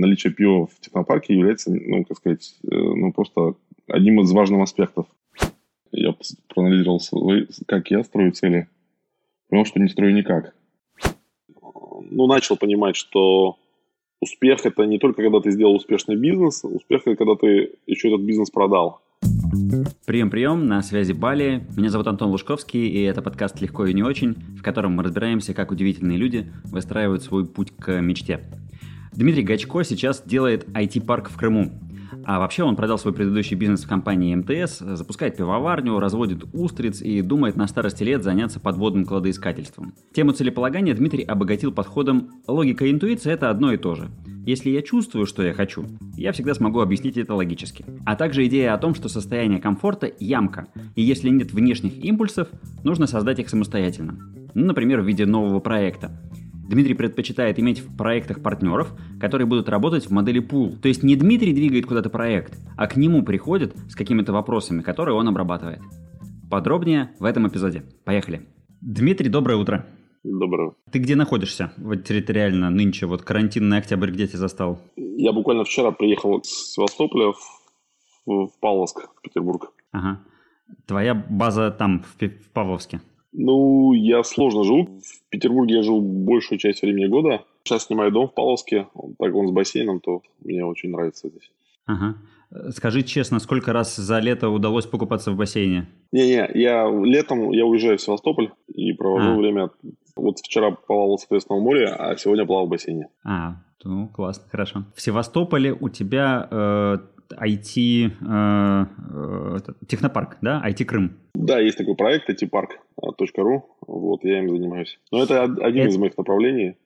наличие пива в технопарке является, ну, как сказать, э, ну, просто одним из важных аспектов. Я проанализировал, свои, как я строю цели. Понял, что не строю никак. Ну, начал понимать, что успех – это не только когда ты сделал успешный бизнес, успех – это когда ты еще этот бизнес продал. Прием-прием, на связи Бали. Меня зовут Антон Лужковский, и это подкаст «Легко и не очень», в котором мы разбираемся, как удивительные люди выстраивают свой путь к мечте. Дмитрий Гачко сейчас делает IT-парк в Крыму. А вообще он продал свой предыдущий бизнес в компании МТС, запускает пивоварню, разводит устриц и думает на старости лет заняться подводным кладоискательством. Тему целеполагания Дмитрий обогатил подходом «логика и интуиция – это одно и то же». Если я чувствую, что я хочу, я всегда смогу объяснить это логически. А также идея о том, что состояние комфорта – ямка, и если нет внешних импульсов, нужно создать их самостоятельно. Ну, например, в виде нового проекта. Дмитрий предпочитает иметь в проектах партнеров, которые будут работать в модели пул. То есть не Дмитрий двигает куда-то проект, а к нему приходят с какими-то вопросами, которые он обрабатывает. Подробнее в этом эпизоде. Поехали. Дмитрий, доброе утро. Доброе. Ты где находишься вот территориально нынче? Вот карантинный октябрь где тебя застал? Я буквально вчера приехал с Севастополя в, в Павловск, в Петербург. Ага. Твоя база там, в, в Павловске? Ну, я сложно живу. В Петербурге я живу большую часть времени года. Сейчас снимаю дом в Павловске, так он с бассейном, то мне очень нравится здесь. Ага. Скажи честно, сколько раз за лето удалось покупаться в бассейне? Не-не, я летом я уезжаю в Севастополь и провожу а. время. Вот вчера плавал, соответственно, в море, а сегодня плавал в бассейне. А, ну классно, хорошо. В Севастополе у тебя э, IT э, э, технопарк, да, IT Крым. Да, есть такой проект itpark.ru, вот я им занимаюсь. Но это один это... из моих направлений.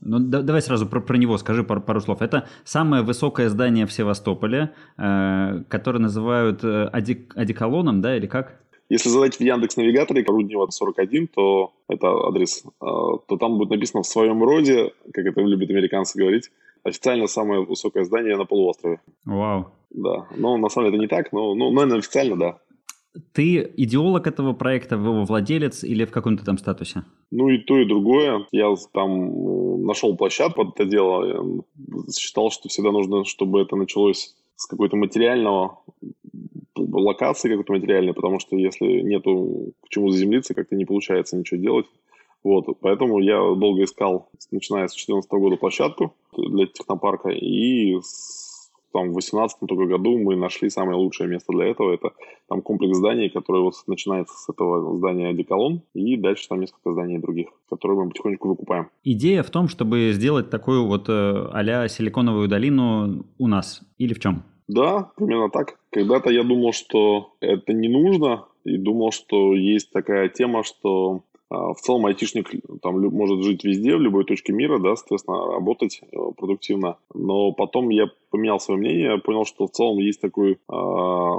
Ну, да, давай сразу про, про него скажи пару, пару слов. Это самое высокое здание в Севастополе, э, которое называют э, адик, одеколоном, да, или как? Если задать в Яндекс Навигаторе Руднева 41, то это адрес, э, то там будет написано в своем роде, как это любят американцы говорить, официально самое высокое здание на полуострове. Вау. Да, но на самом деле это не так, но, ну, наверное, официально, да. Ты идеолог этого проекта, его владелец или в каком-то там статусе? Ну и то, и другое. Я там нашел площадку под это дело. Считал, что всегда нужно, чтобы это началось с какой-то материального локации какой-то материальной, потому что если нету к чему заземлиться, как-то не получается ничего делать. Вот, поэтому я долго искал, начиная с 2014 года, площадку для технопарка, и там, в 2018 только году мы нашли самое лучшее место для этого. Это там комплекс зданий, который вот начинается с этого здания Деколон, и дальше там несколько зданий других, которые мы потихоньку выкупаем. Идея в том, чтобы сделать такую вот а силиконовую долину у нас, или в чем? Да, именно так. Когда-то я думал, что это не нужно, и думал, что есть такая тема, что в целом айтишник там может жить везде, в любой точке мира, да, соответственно, работать э, продуктивно. Но потом я поменял свое мнение, понял, что в целом есть такой э,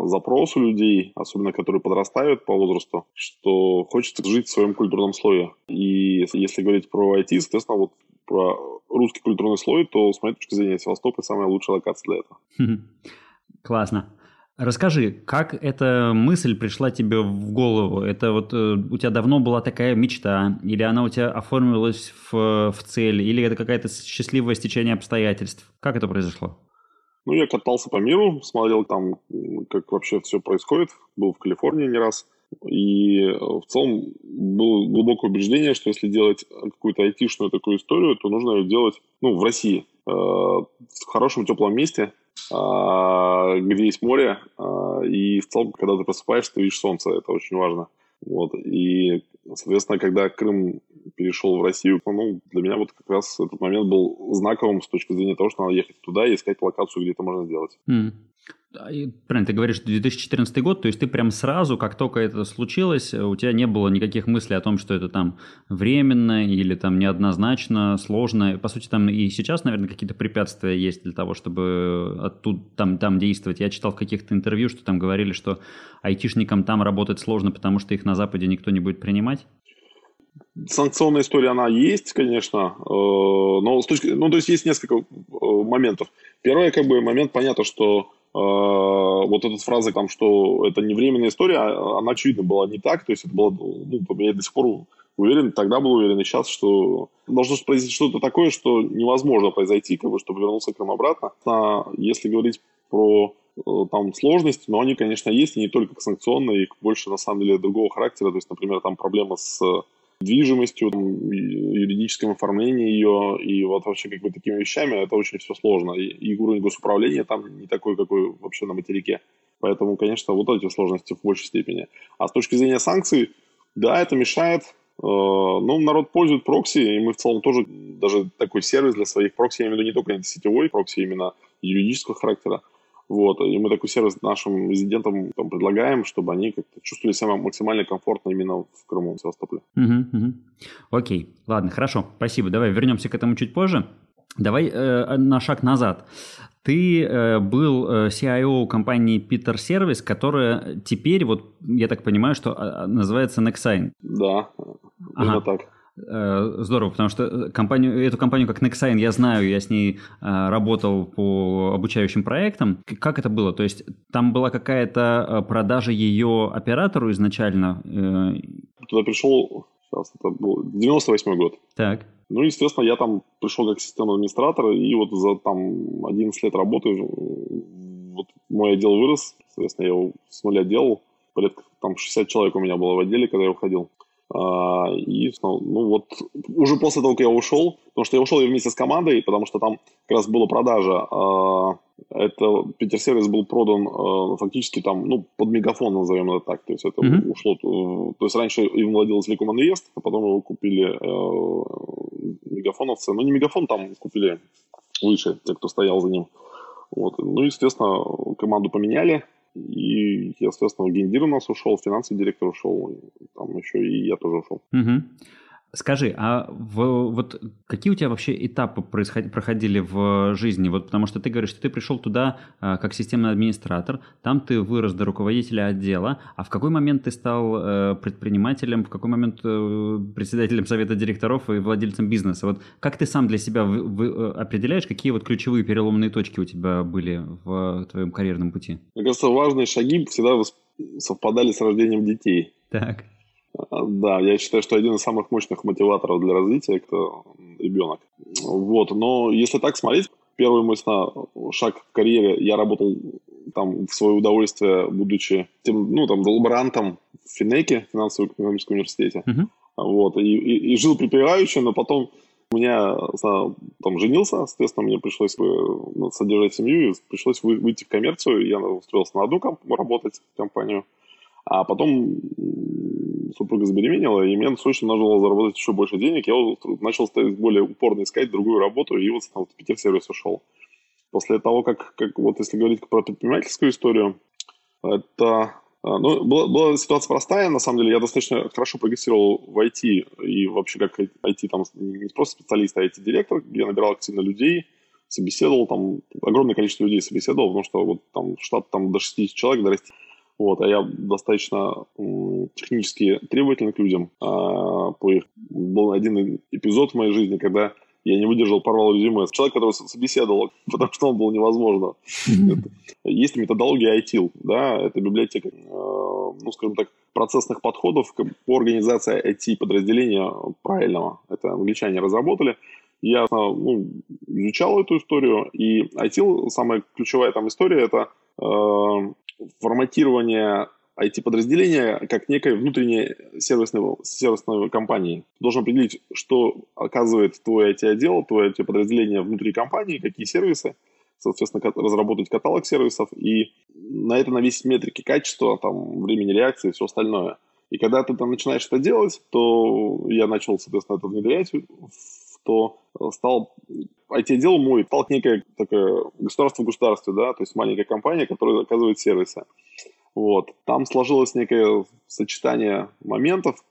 запрос у людей, особенно которые подрастают по возрасту, что хочется жить в своем культурном слое. И если говорить про IT, соответственно, вот про русский культурный слой, то с моей точки зрения Севастополь самая лучшая локация для этого. Классно. Расскажи, как эта мысль пришла тебе в голову? Это вот э, у тебя давно была такая мечта, или она у тебя оформилась в, в цель, или это какая-то счастливое стечение обстоятельств? Как это произошло? Ну, я катался по миру, смотрел там, как вообще все происходит. Был в Калифорнии не раз. И э, в целом было глубокое убеждение, что если делать какую-то айтишную такую историю, то нужно ее делать ну, в России, э, в хорошем теплом месте, где есть море, а, и в целом, когда ты просыпаешься, ты видишь солнце, это очень важно. Вот, и, соответственно, когда Крым перешел в Россию, ну, для меня вот как раз этот момент был знаковым с точки зрения того, что надо ехать туда и искать локацию, где это можно сделать. Mm. Правильно, ты говоришь, 2014 год, то есть ты прям сразу, как только это случилось, у тебя не было никаких мыслей о том, что это там временно или там неоднозначно, сложно. По сути, там и сейчас, наверное, какие-то препятствия есть для того, чтобы оттуда там, там действовать. Я читал в каких-то интервью, что там говорили, что айтишникам там работать сложно, потому что их на Западе никто не будет принимать. Санкционная история, она есть, конечно, э, но с точки, ну, то есть есть несколько э, моментов. Первый, как бы, момент, понятно, что вот эта фраза, там, что это не временная история, а, она, очевидно, была не так. То есть это было, ну, я до сих пор уверен, тогда был уверен, и сейчас, что должно произойти что-то такое, что невозможно произойти, как бы, чтобы вернуться к нам обратно. А если говорить про э, там сложности, но они, конечно, есть, и не только санкционные, их больше, на самом деле, другого характера. То есть, например, там проблема с движимостью, там, юридическом оформлении ее и вот вообще как бы такими вещами, это очень все сложно. И, и уровень госуправления там не такой, какой вообще на материке. Поэтому, конечно, вот эти сложности в большей степени. А с точки зрения санкций, да, это мешает. Э, ну, народ пользует прокси, и мы в целом тоже даже такой сервис для своих прокси, я имею в виду не только сетевой прокси, именно юридического характера, вот, и мы такой сервис нашим резидентам там, предлагаем, чтобы они как-то чувствовали себя максимально комфортно именно в Крыму, в Севастополе. Угу, угу. Окей, ладно, хорошо, спасибо. Давай вернемся к этому чуть позже. Давай э, на шаг назад. Ты э, был э, CIO компании Peter Service, которая теперь, вот я так понимаю, что э, называется Nexign. Да, именно ага. так. Э, здорово, потому что э, компанию, эту компанию как Nexign я знаю, я с ней э, работал по обучающим проектам. Как это было? То есть там была какая-то продажа ее оператору изначально? Туда пришел, сейчас это был 98 год. Так. Ну, естественно, я там пришел как системный администратор, и вот за там 11 лет работы вот мой отдел вырос, соответственно, я его с нуля делал, порядка там 60 человек у меня было в отделе, когда я уходил. А, и, ну вот, уже после того, как я ушел, потому что я ушел вместе с командой, потому что там как раз была продажа. А, это Питер сервис был продан а, фактически там, ну, под мегафон, назовем это так. То есть это mm-hmm. ушло. То есть раньше им владел Телеком Инвест, а потом его купили мегафоновцы. Ну, не мегафон, там купили выше, те, кто стоял за ним. Вот. Ну, естественно, команду поменяли. И, естественно, гендир у нас ушел, финансовый директор ушел, там еще и я тоже ушел. Угу. Скажи, а в, вот какие у тебя вообще этапы происход, проходили в жизни? Вот потому что ты говоришь, что ты пришел туда а, как системный администратор, там ты вырос до руководителя отдела, а в какой момент ты стал э, предпринимателем, в какой момент э, председателем совета директоров и владельцем бизнеса? Вот как ты сам для себя вы, вы, э, определяешь, какие вот ключевые переломные точки у тебя были в твоем карьерном пути? Мне кажется, важные шаги всегда совпадали с рождением детей. Так. Да, я считаю, что один из самых мощных мотиваторов для развития – это ребенок. Вот, но если так смотреть, первый мой шаг в карьере, я работал там в свое удовольствие, будучи тем, ну, там, лаборантом в Финеке, финансово-экономическом университете. Uh-huh. Вот, и, и, и жил припеваючи, но потом у меня там женился, соответственно, мне пришлось ну, содержать семью, и пришлось выйти в коммерцию, я устроился на одну комп- работать в компанию, а потом супруга забеременела, и мне срочно нужно было заработать еще больше денег. Я начал более упорно искать другую работу, и вот в Питер сервис ушел. После того, как, как вот если говорить про предпринимательскую историю, это а, ну, была, была ситуация простая, на самом деле, я достаточно хорошо прогрессировал в IT, и вообще как IT, там, не просто специалист, а IT-директор, я набирал активно людей, собеседовал, там, огромное количество людей собеседовал, потому что вот там штат там до 60 человек дорасти. Вот, а я достаточно технически требовательный к людям. А, по их... Был один эпизод в моей жизни, когда я не выдержал, порвал резюме. Человек, который собеседовал, потому что он был невозможно. Есть методология ITIL, да, это библиотека, а, ну, скажем так, процессных подходов по организации IT-подразделения правильного. Это англичане разработали. Я ну, изучал эту историю, и ITIL, самая ключевая там история, это а, форматирование IT-подразделения как некой внутренней сервисной, сервисной компании. Ты должен определить, что оказывает твой IT-отдел, твое IT-подразделение внутри компании, какие сервисы, соответственно, разработать каталог сервисов и на это навесить метрики качества, там, времени реакции и все остальное. И когда ты там начинаешь это делать, то я начал, соответственно, это внедрять, то стал IT-отдел мой стал некое такое государство в государстве, да, то есть маленькая компания, которая оказывает сервисы. Вот. Там сложилось некое сочетание моментов.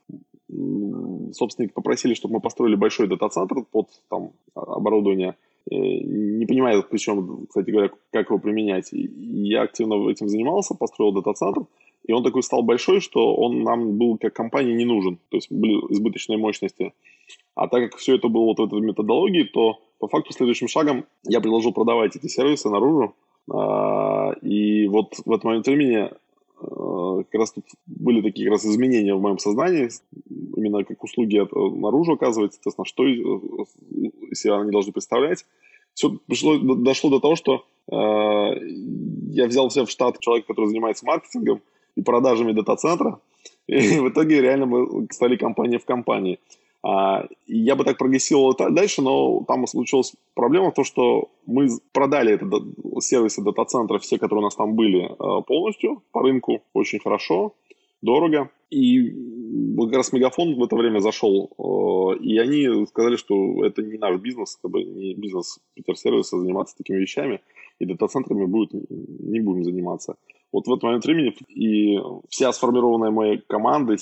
Собственники попросили, чтобы мы построили большой дата-центр под там, оборудование. Не понимаю, причем, кстати говоря, как его применять. я активно этим занимался, построил дата-центр. И он такой стал большой, что он нам был как компания не нужен. То есть были избыточные мощности. А так как все это было вот в этой методологии, то по факту следующим шагом я предложил продавать эти сервисы наружу. А, и вот в этот момент времени э, как раз тут были такие как раз изменения в моем сознании, именно как услуги это наружу оказывается, соответственно, что из себя они должны представлять. Все пришло, дошло до того, что э, я взял себя в штат человека, который занимается маркетингом и продажами дата-центра, и в итоге реально мы стали компанией в компании. А, я бы так прогрессировал дальше, но там случилась проблема в том, что мы продали это, сервисы дата-центра, все, которые у нас там были, а, полностью по рынку, очень хорошо, дорого. И как раз Мегафон в это время зашел, а, и они сказали, что это не наш бизнес, как бы не бизнес Питер-сервиса заниматься такими вещами, и дата-центрами будет, не будем заниматься. Вот в этот момент времени и вся сформированная моей командой,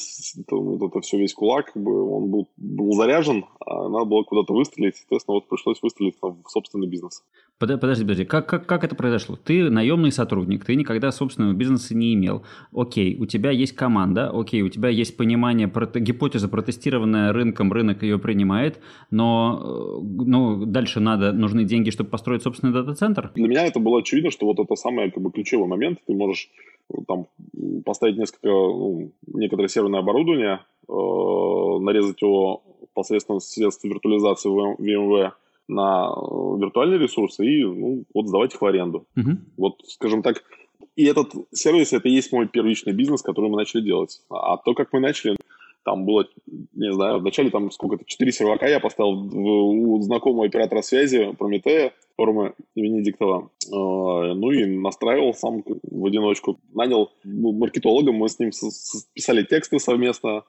вот это все, весь кулак, как бы, он был, был заряжен, а надо было куда-то выстрелить, соответственно, вот пришлось выстрелить в собственный бизнес. Подожди, подожди, как, как, как это произошло? Ты наемный сотрудник, ты никогда собственного бизнеса не имел. Окей, у тебя есть команда, окей, у тебя есть понимание, прото, гипотеза протестированная рынком, рынок ее принимает, но ну, дальше надо, нужны деньги, чтобы построить собственный дата-центр? Для меня это было очевидно, что вот это самый как бы, ключевой момент. Ты можешь там поставить несколько, ну, некоторое серверное оборудование, э, нарезать его посредством средств виртуализации VMware на э, виртуальные ресурсы и ну, вот сдавать их в аренду. Uh-huh. Вот, скажем так, и этот сервис, это и есть мой первичный бизнес, который мы начали делать. А то, как мы начали, там было, не знаю, вначале там сколько-то, 4 сервака я поставил у знакомого оператора связи Прометея, форума Венедиктова. А, ну и настраивал сам в одиночку. Нанял маркетолога, мы с ним писали тексты совместно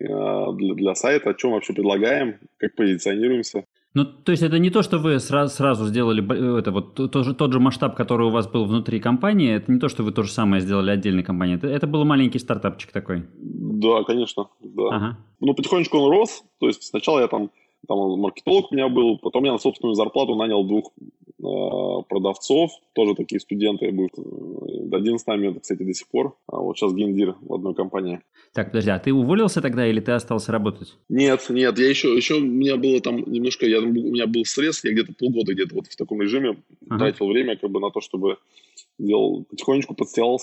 а, для, для сайта, о чем вообще предлагаем, как позиционируемся. Ну, то есть это не то, что вы сразу, сразу сделали это вот тот же, тот же масштаб, который у вас был внутри компании, это не то, что вы то же самое сделали отдельной компанией, это, это был маленький стартапчик такой. Да, конечно, да. Ага. Ну, потихонечку он рос, то есть сначала я там, там маркетолог у меня был, потом я на собственную зарплату нанял двух Э, продавцов, тоже такие студенты будут. Один с нами, кстати, до сих пор. А вот сейчас гендир в одной компании. Так, подожди, а ты уволился тогда или ты остался работать? Нет, нет, я еще, еще у меня было там немножко, я, у меня был стресс, я где-то полгода где-то вот в таком режиме ага. тратил время как бы на то, чтобы делал, потихонечку подстилал,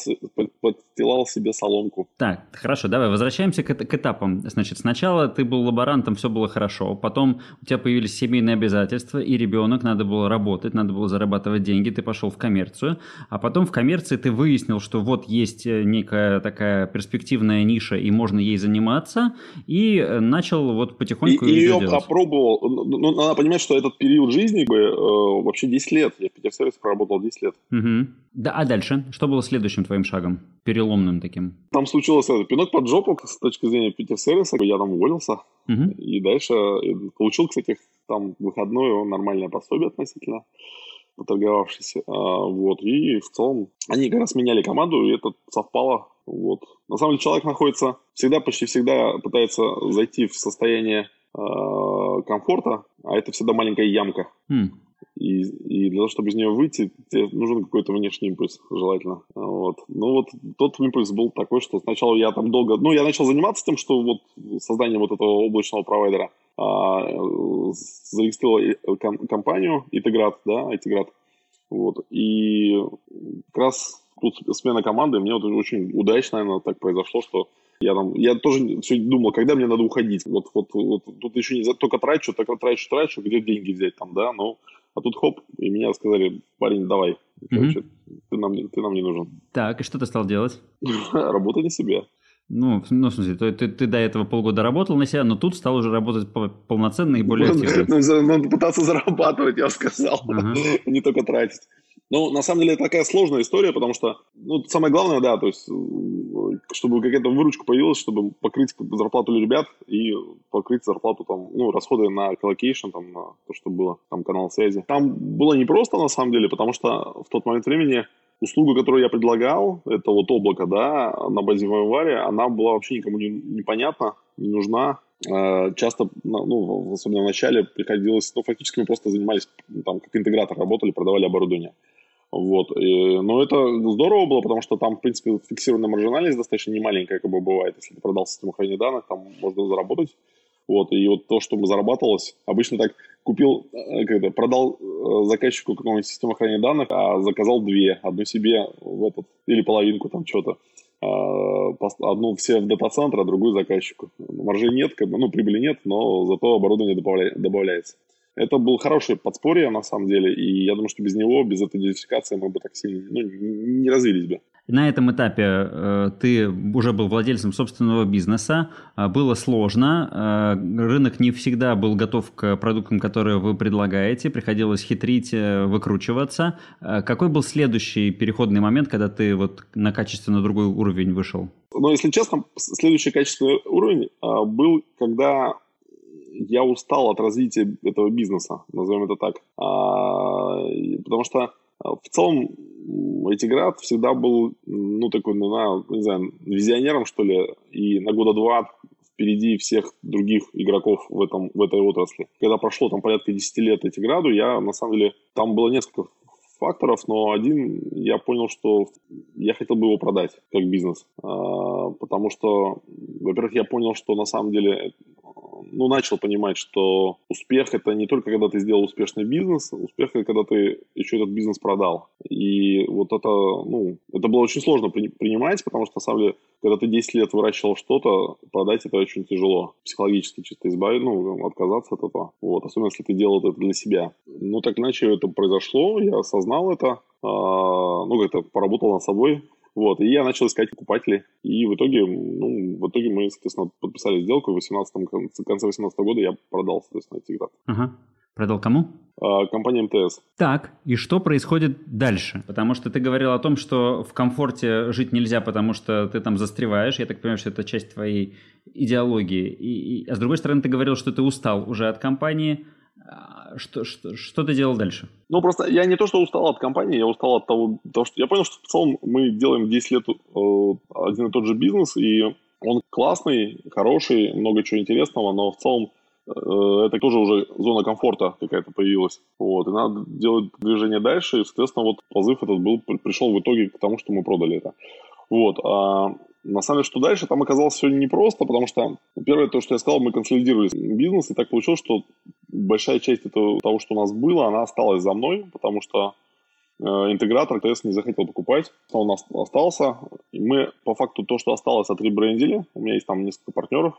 подстилал себе соломку. Так, хорошо, давай возвращаемся к, к этапам. Значит, сначала ты был лаборантом, все было хорошо, потом у тебя появились семейные обязательства, и ребенок, надо было работать, надо было зарабатывать деньги, ты пошел в коммерцию, а потом в коммерции ты выяснил, что вот есть э, некая такая перспективная ниша, и можно ей заниматься, и э, начал вот потихоньку и, и ее делать. попробовал. Ну, ну, надо понимать, что этот период жизни бы, э, вообще 10 лет, я в Питерсервисе проработал 10 лет. Угу. Да, а дальше? Что было следующим твоим шагом? Переломным таким? Там случилось это, пинок под жопу с точки зрения Питер-сервиса. Я там уволился. Угу. И дальше получил, кстати, там выходное нормальное пособие относительно поторговавшись. А, вот. И в целом они как раз меняли команду, и это совпало. Вот. На самом деле человек находится всегда, почти всегда пытается зайти в состояние э, комфорта, а это всегда маленькая ямка. Mm. И, и для того, чтобы из нее выйти, тебе нужен какой-то внешний импульс, желательно. Вот. Ну вот тот импульс был такой, что сначала я там долго... Ну, я начал заниматься тем, что вот созданием вот этого облачного провайдера а, зарегистрировал ком- компанию Интеграт, да, Интеграт. Вот. И как раз тут смена команды, мне вот очень удачно, наверное, так произошло, что я там, я тоже все думал, когда мне надо уходить. Вот, вот, вот тут еще не только трачу, только трачу, трачу, где деньги взять там, да, ну, а тут хоп, и меня сказали, парень, давай, короче, mm-hmm. ты, нам, ты нам не нужен. Так, и что ты стал делать? Работай на себя. Ну, ну, в смысле, ты, ты, ты до этого полгода работал на себя, но тут стал уже работать полноценно и более активно. Надо пытаться зарабатывать, я сказал, не только тратить. Ну, на самом деле, это такая сложная история, потому что, ну, самое главное, да, то есть, чтобы какая-то выручка появилась, чтобы покрыть зарплату ребят и покрыть зарплату, там, ну, расходы на colocation, там, на то, что было, там, канал связи. Там было непросто, на самом деле, потому что в тот момент времени услуга, которую я предлагал, это вот облако, да, на базе VMware, она была вообще никому не, непонятна, не нужна. Э, часто, ну, особенно в начале, приходилось, ну, фактически мы просто занимались, там, как интегратор работали, продавали оборудование. Вот. И, но это здорово было, потому что там, в принципе, фиксированная маржинальность достаточно немаленькая, как бы бывает. Если ты продал систему хранения данных, там можно заработать. Вот. И вот то, что зарабатывалось, обычно так купил, э, когда продал э, заказчику какую-нибудь систему хранения данных, а заказал две. Одну себе в этот, или половинку там что-то. одну все в дата-центр, а другую заказчику. Маржи нет, как бы, ну, прибыли нет, но зато оборудование добавляется. Это был хорошее подспорье, на самом деле, и я думаю, что без него, без этой диверсификации мы бы так сильно ну, не развились бы. На этом этапе э, ты уже был владельцем собственного бизнеса, э, было сложно, э, рынок не всегда был готов к продуктам, которые вы предлагаете, приходилось хитрить, э, выкручиваться. Э, какой был следующий переходный момент, когда ты вот на качественно другой уровень вышел? Ну, если честно, следующий качественный уровень был, когда я устал от развития этого бизнеса, назовем это так. А, потому что а, в целом Этиград всегда был, ну, такой, ну, не знаю, визионером, что ли, и на года два впереди всех других игроков в, этом, в этой отрасли. Когда прошло там порядка 10 лет Этиграду, я, на самом деле, там было несколько факторов, но один я понял, что я хотел бы его продать как бизнес. А, потому что, во-первых, я понял, что на самом деле ну, начал понимать, что успех это не только когда ты сделал успешный бизнес, успех это когда ты еще этот бизнес продал. И вот это, ну, это было очень сложно при, принимать, потому что, на самом деле, когда ты 10 лет выращивал что-то, продать это очень тяжело. Психологически чисто избавить, ну, отказаться от этого. Вот, особенно если ты делал это для себя. Ну, так иначе это произошло, я осознал это, а, ну, как-то поработал над собой, вот, и я начал искать покупателей. И в итоге, ну, в итоге мы, соответственно, подписали сделку. В 18 конце 2018 года я продал, соответственно, Тиграт. Ага. Продал кому? А, компания МТС. Так, и что происходит дальше? Потому что ты говорил о том, что в комфорте жить нельзя, потому что ты там застреваешь. Я так понимаю, что это часть твоей идеологии. И, и, а с другой стороны, ты говорил, что ты устал уже от компании. А, что, что, что ты делал дальше? Ну, просто я не то, что устал от компании, я устал от того, того что я понял, что в целом мы делаем 10 лет э, один и тот же бизнес, и он классный, хороший, много чего интересного, но в целом э, это тоже уже зона комфорта какая-то появилась. Вот, и надо делать движение дальше, и, соответственно, вот позыв этот был, пришел в итоге к тому, что мы продали это. Вот, а на самом деле, что дальше, там оказалось все непросто, потому что, первое, то, что я сказал, мы консолидировали бизнес, и так получилось, что большая часть этого, того, что у нас было, она осталась за мной, потому что э, интегратор ТС не захотел покупать, он у нас остался. И мы, по факту, то, что осталось, отребрендили. У меня есть там несколько партнеров,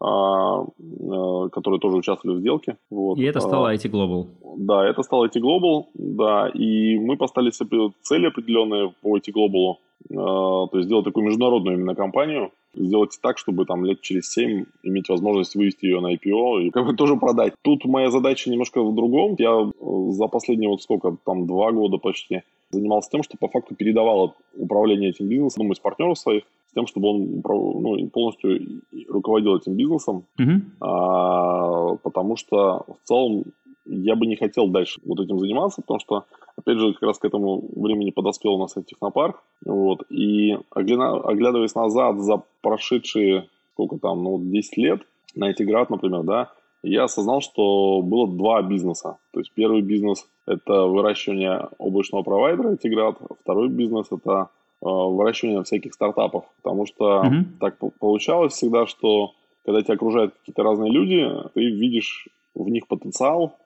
а, э, которые тоже участвовали в сделке. Вот. И это стало IT Global. Да, это стало IT Global, да, и мы поставили себе цели определенные по IT Global, а, то есть сделать такую международную именно компанию, сделать так, чтобы там лет через 7 иметь возможность вывести ее на IPO и как бы тоже продать. Тут моя задача немножко в другом. Я э, за последние вот сколько, там два года почти занимался тем, что по факту передавал управление этим бизнесом одному из партнеров своих, с тем, чтобы он ну, полностью руководил этим бизнесом, uh-huh. а, потому что в целом я бы не хотел дальше вот этим заниматься, потому что, опять же, как раз к этому времени подоспел у нас этот технопарк, вот, и оглядываясь назад за прошедшие, сколько там, ну, 10 лет на эти град, например, да, я осознал, что было два бизнеса. То есть первый бизнес – это выращивание облачного провайдера Тиград, второй бизнес – это э, выращивание всяких стартапов. Потому что mm-hmm. так получалось всегда, что когда тебя окружают какие-то разные люди, ты видишь в них потенциал,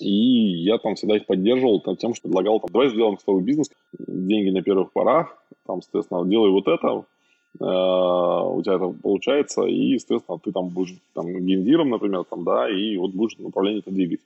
и я там всегда их поддерживал там, тем, что предлагал, там, давай сделаем с тобой бизнес, деньги на первых порах, там, соответственно, делай вот это, э, у тебя это получается, и, соответственно, ты там будешь там, гендиром, например, там, да, и вот будешь направление это двигать.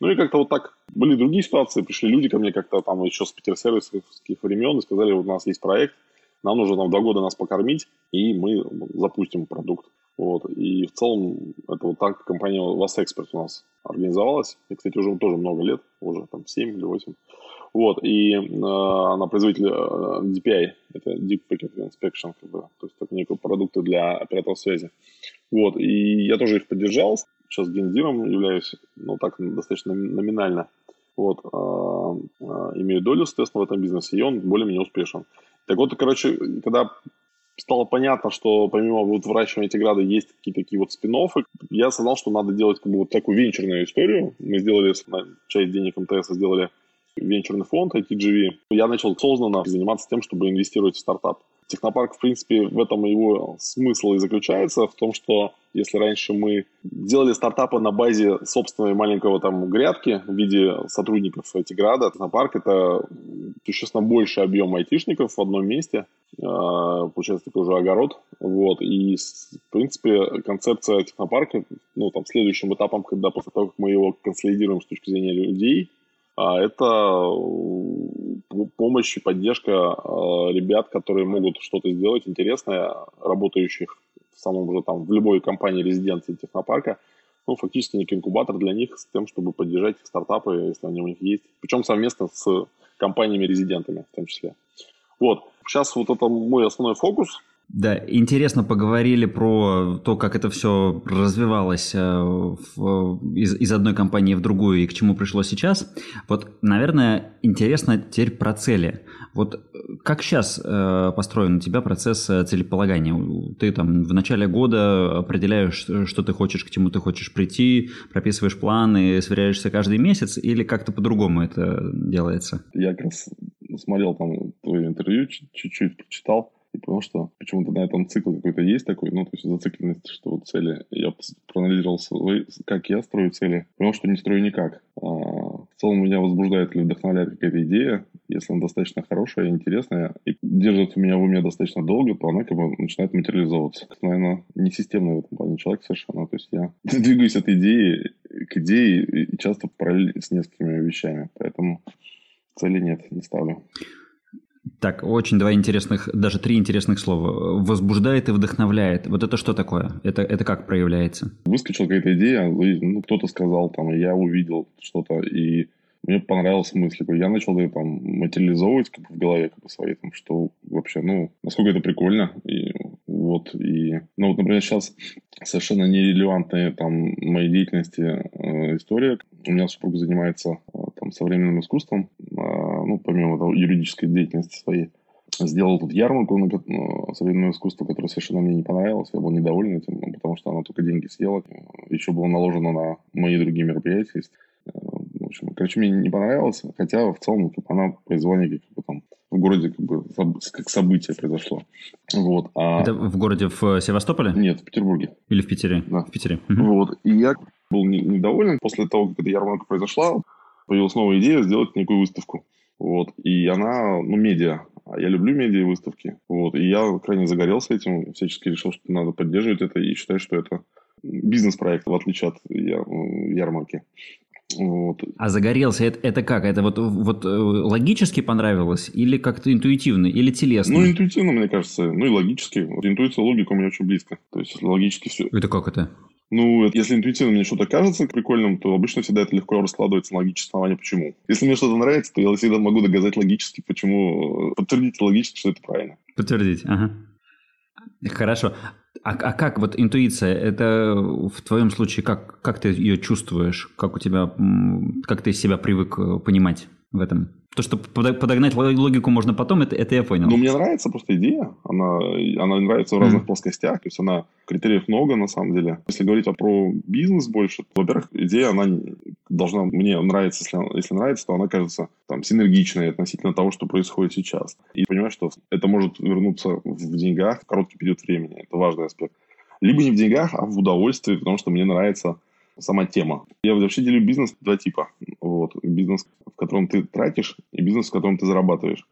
Ну и как-то вот так были другие ситуации, пришли люди ко мне как-то там еще с питерсервисских времен и сказали, вот у нас есть проект, нам нужно там два года нас покормить, и мы запустим продукт. Вот. И в целом это вот так компания вас эксперт у нас организовалась. И, кстати, уже тоже много лет, уже там 7 или 8. Вот, и э, она производитель э, DPI, это Deep Packet Inspection, как бы, то есть это некие продукты для операторов связи. Вот, и я тоже их поддержал, сейчас гендиром являюсь, ну так, достаточно номинально. Вот, э, э, имею долю, соответственно, в этом бизнесе, и он более-менее успешен. Так вот, короче, когда стало понятно, что помимо вот выращивания Тиграда есть какие-то такие вот спин я осознал, что надо делать как бы вот такую венчурную историю. Мы сделали, часть денег МТС сделали венчурный фонд ITGV. Я начал осознанно заниматься тем, чтобы инвестировать в стартап. Технопарк, в принципе, в этом его смысл и заключается, в том, что если раньше мы делали стартапы на базе собственной маленького там грядки в виде сотрудников Тиграда, Технопарк — это существенно больше объем айтишников в одном месте. получается такой же огород, вот, и, в принципе, концепция технопарка, ну, там, следующим этапом, когда после того, как мы его консолидируем с точки зрения людей, это помощь и поддержка ребят, которые могут что-то сделать интересное, работающих в самом же там, в любой компании резиденции технопарка, ну, фактически некий инкубатор для них с тем, чтобы поддержать их стартапы, если они у них есть. Причем совместно с компаниями-резидентами в том числе. Вот. Сейчас вот это мой основной фокус. Да, интересно поговорили про то, как это все развивалось э, в, из, из одной компании в другую и к чему пришло сейчас. Вот, наверное, интересно теперь про цели. Вот э, как сейчас э, построен у тебя процесс целеполагания? Ты там в начале года определяешь, что ты хочешь, к чему ты хочешь прийти, прописываешь планы, сверяешься каждый месяц или как-то по-другому это делается? Я как раз смотрел там твое интервью, чуть-чуть прочитал и понял, что почему-то на этом цикл какой-то есть такой, ну, то есть зацикленность, что вот цели. Я проанализировал, свои, как я строю цели, понял, что не строю никак. А, в целом меня возбуждает или вдохновляет какая-то идея, если она достаточно хорошая, интересная и держит меня в уме достаточно долго, то она как бы начинает материализовываться. Наверное, не системный в этом плане человек совершенно. То есть я двигаюсь от идеи к идее и часто параллельно с несколькими вещами. Поэтому цели нет, не ставлю. Так, очень два интересных, даже три интересных слова. Возбуждает и вдохновляет. Вот это что такое? Это, это как проявляется? Выскочила какая-то идея, ну, кто-то сказал, там, я увидел что-то, и мне понравилась мысль. Я начал ее там материализовывать как бы, в голове как бы, своей, там, что вообще, ну, насколько это прикольно. И вот, и, ну, вот, например, сейчас совершенно нерелевантная там моей деятельности э, история. У меня супруг занимается э, там современным искусством, э, ну, помимо того, юридической деятельности своей сделал тут ярмарку на ну, современное искусство, которое совершенно мне не понравилось. Я был недоволен этим, ну, потому что она только деньги съела. Еще было наложено на мои другие мероприятия. Э, в общем, короче, мне не понравилось, хотя в целом как, она произвела некий как бы, там, в городе как бы как событие произошло. Вот. А... Это в городе в Севастополе? Нет, в Петербурге. Или в Питере? Да. В Питере. Вот. И я был недоволен после того, как эта ярмарка произошла. Появилась новая идея сделать некую выставку. Вот. И она, ну, медиа. Я люблю медиа и выставки. Вот. И я крайне загорелся этим, всячески решил, что надо поддерживать это и считаю, что это бизнес-проект, в отличие от ярмарки. Вот. А загорелся, это, это как? Это вот, вот э, логически понравилось или как-то интуитивно, или телесно? Ну, интуитивно, мне кажется. Ну, и логически. Вот интуиция, логика у меня очень близко. То есть, логически все. Это как это? Ну, если интуитивно мне что-то кажется прикольным, то обычно всегда это легко раскладывается на логическое основание, почему. Если мне что-то нравится, то я всегда могу доказать логически, почему, подтвердить логически, что это правильно. Подтвердить, ага. Хорошо. А, а как вот интуиция, это в твоем случае, как, как ты ее чувствуешь? Как у тебя, как ты себя привык э, понимать в этом? То, что подогнать логику можно потом, это, это я понял. Ну, мне нравится просто идея. Она, она нравится в разных mm. плоскостях. То есть она критериев много на самом деле. Если говорить про бизнес больше, то, во-первых, идея, она должна мне нравиться. Если, если нравится, то она кажется там синергичной относительно того, что происходит сейчас. И понимаешь, что это может вернуться в деньгах в короткий период времени. Это важный аспект. Либо не в деньгах, а в удовольствии, потому что мне нравится сама тема. Я вообще делю бизнес два типа. Вот. Бизнес, в котором ты тратишь, и бизнес, в котором ты зарабатываешь.